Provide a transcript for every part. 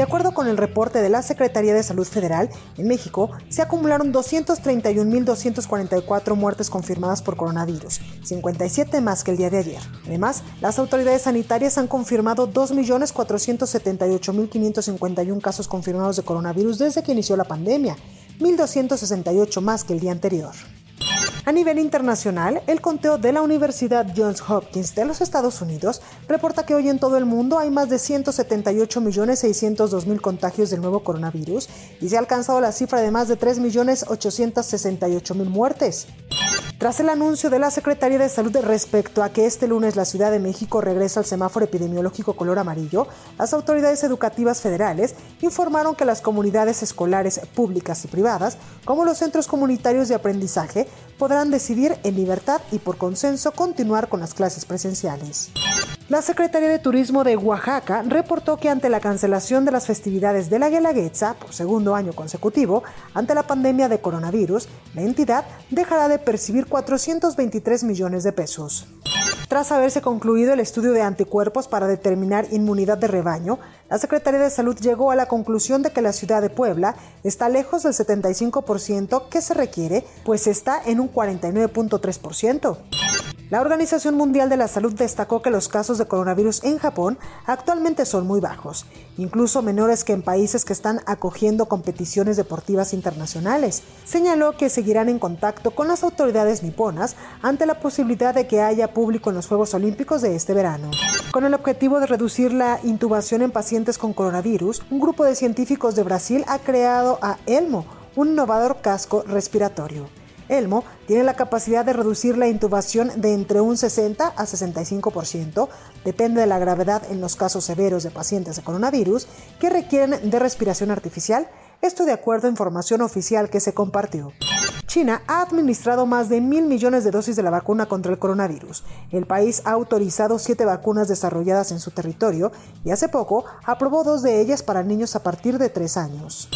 De acuerdo con el reporte de la Secretaría de Salud Federal, en México se acumularon 231.244 muertes confirmadas por coronavirus, 57 más que el día de ayer. Además, las autoridades sanitarias han confirmado 2.478.551 casos confirmados de coronavirus desde que inició la pandemia, 1.268 más que el día anterior. A nivel internacional, el conteo de la Universidad Johns Hopkins de los Estados Unidos reporta que hoy en todo el mundo hay más de 178.602.000 contagios del nuevo coronavirus y se ha alcanzado la cifra de más de 3.868.000 muertes. Tras el anuncio de la Secretaría de Salud respecto a que este lunes la Ciudad de México regresa al semáforo epidemiológico color amarillo, las autoridades educativas federales informaron que las comunidades escolares públicas y privadas, como los centros comunitarios de aprendizaje, podrán decidir en libertad y por consenso continuar con las clases presenciales. La Secretaría de Turismo de Oaxaca reportó que ante la cancelación de las festividades de la Guelaguetza por segundo año consecutivo, ante la pandemia de coronavirus, la entidad dejará de percibir 423 millones de pesos. Tras haberse concluido el estudio de anticuerpos para determinar inmunidad de rebaño, la Secretaría de Salud llegó a la conclusión de que la ciudad de Puebla está lejos del 75% que se requiere, pues está en un 49.3%. La Organización Mundial de la Salud destacó que los casos de coronavirus en Japón actualmente son muy bajos, incluso menores que en países que están acogiendo competiciones deportivas internacionales. Señaló que seguirán en contacto con las autoridades niponas ante la posibilidad de que haya público en los Juegos Olímpicos de este verano. Con el objetivo de reducir la intubación en pacientes con coronavirus, un grupo de científicos de Brasil ha creado a Elmo, un innovador casco respiratorio. Elmo tiene la capacidad de reducir la intubación de entre un 60 a 65%, depende de la gravedad en los casos severos de pacientes de coronavirus que requieren de respiración artificial, esto de acuerdo a información oficial que se compartió. China ha administrado más de mil millones de dosis de la vacuna contra el coronavirus. El país ha autorizado siete vacunas desarrolladas en su territorio y hace poco aprobó dos de ellas para niños a partir de tres años.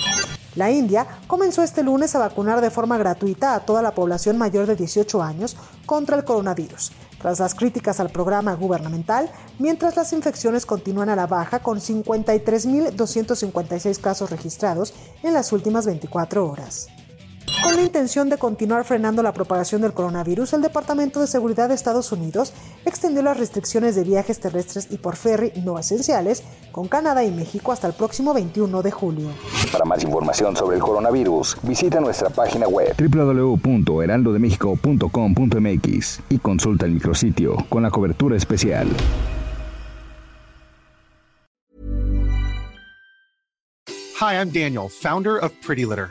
La India comenzó este lunes a vacunar de forma gratuita a toda la población mayor de 18 años contra el coronavirus, tras las críticas al programa gubernamental, mientras las infecciones continúan a la baja con 53.256 casos registrados en las últimas 24 horas. Con la intención de continuar frenando la propagación del coronavirus, el Departamento de Seguridad de Estados Unidos extendió las restricciones de viajes terrestres y por ferry no esenciales con Canadá y México hasta el próximo 21 de julio. Para más información sobre el coronavirus, visita nuestra página web www.heraldodemexico.com.mx y consulta el micrositio con la cobertura especial. Hi, I'm Daniel, founder of Pretty Litter.